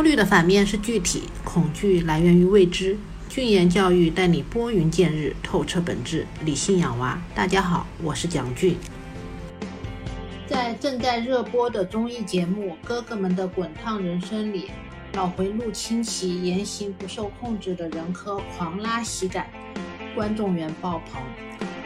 焦虑的反面是具体，恐惧来源于未知。俊言教育带你拨云见日，透彻本质，理性养娃。大家好，我是蒋俊。在正在热播的综艺节目《哥哥们的滚烫人生》里，老回路清奇言行不受控制的人科狂拉喜感，观众缘爆棚。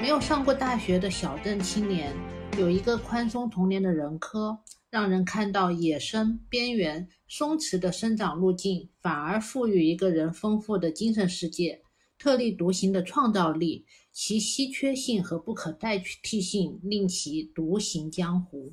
没有上过大学的小镇青年，有一个宽松童年的人科。让人看到野生、边缘、松弛的生长路径，反而赋予一个人丰富的精神世界、特立独行的创造力。其稀缺性和不可代替性令其独行江湖。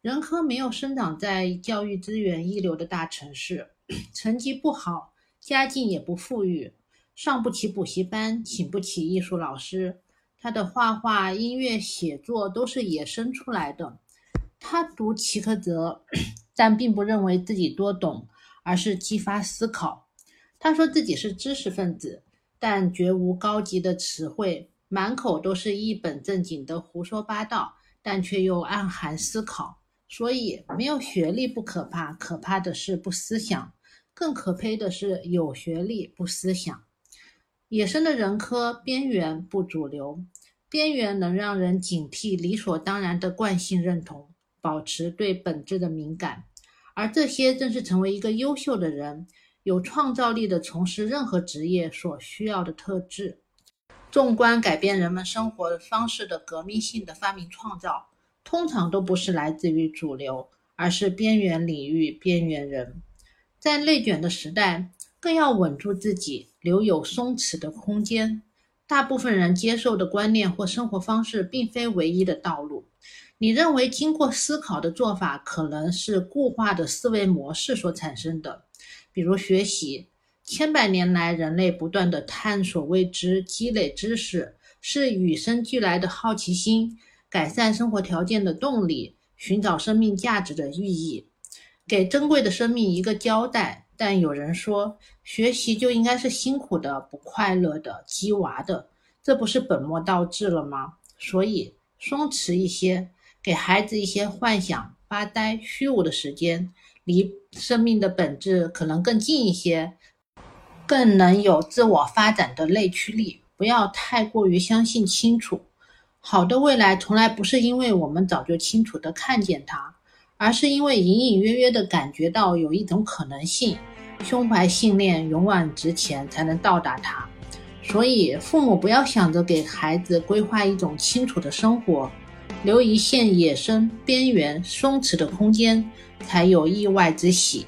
任科没有生长在教育资源一流的大城市，成绩不好，家境也不富裕，上不起补习班，请不起艺术老师。他的画画、音乐、写作都是野生出来的。他读齐克泽，但并不认为自己多懂，而是激发思考。他说自己是知识分子，但绝无高级的词汇，满口都是一本正经的胡说八道，但却又暗含思考。所以，没有学历不可怕，可怕的是不思想。更可悲的是有学历不思想。野生的人科边缘不主流，边缘能让人警惕理所当然的惯性认同。保持对本质的敏感，而这些正是成为一个优秀的人、有创造力的从事任何职业所需要的特质。纵观改变人们生活方式的革命性的发明创造，通常都不是来自于主流，而是边缘领域边缘人。在内卷的时代，更要稳住自己，留有松弛的空间。大部分人接受的观念或生活方式，并非唯一的道路。你认为经过思考的做法可能是固化的思维模式所产生的，比如学习。千百年来，人类不断的探索未知、积累知识，是与生俱来的好奇心，改善生活条件的动力，寻找生命价值的寓意，给珍贵的生命一个交代。但有人说，学习就应该是辛苦的、不快乐的、鸡娃的，这不是本末倒置了吗？所以，松弛一些。给孩子一些幻想、发呆、虚无的时间，离生命的本质可能更近一些，更能有自我发展的内驱力。不要太过于相信清楚，好的未来从来不是因为我们早就清楚的看见它，而是因为隐隐约约的感觉到有一种可能性。胸怀信念，勇往直前，才能到达它。所以，父母不要想着给孩子规划一种清楚的生活。留一线野生、边缘、松弛的空间，才有意外之喜。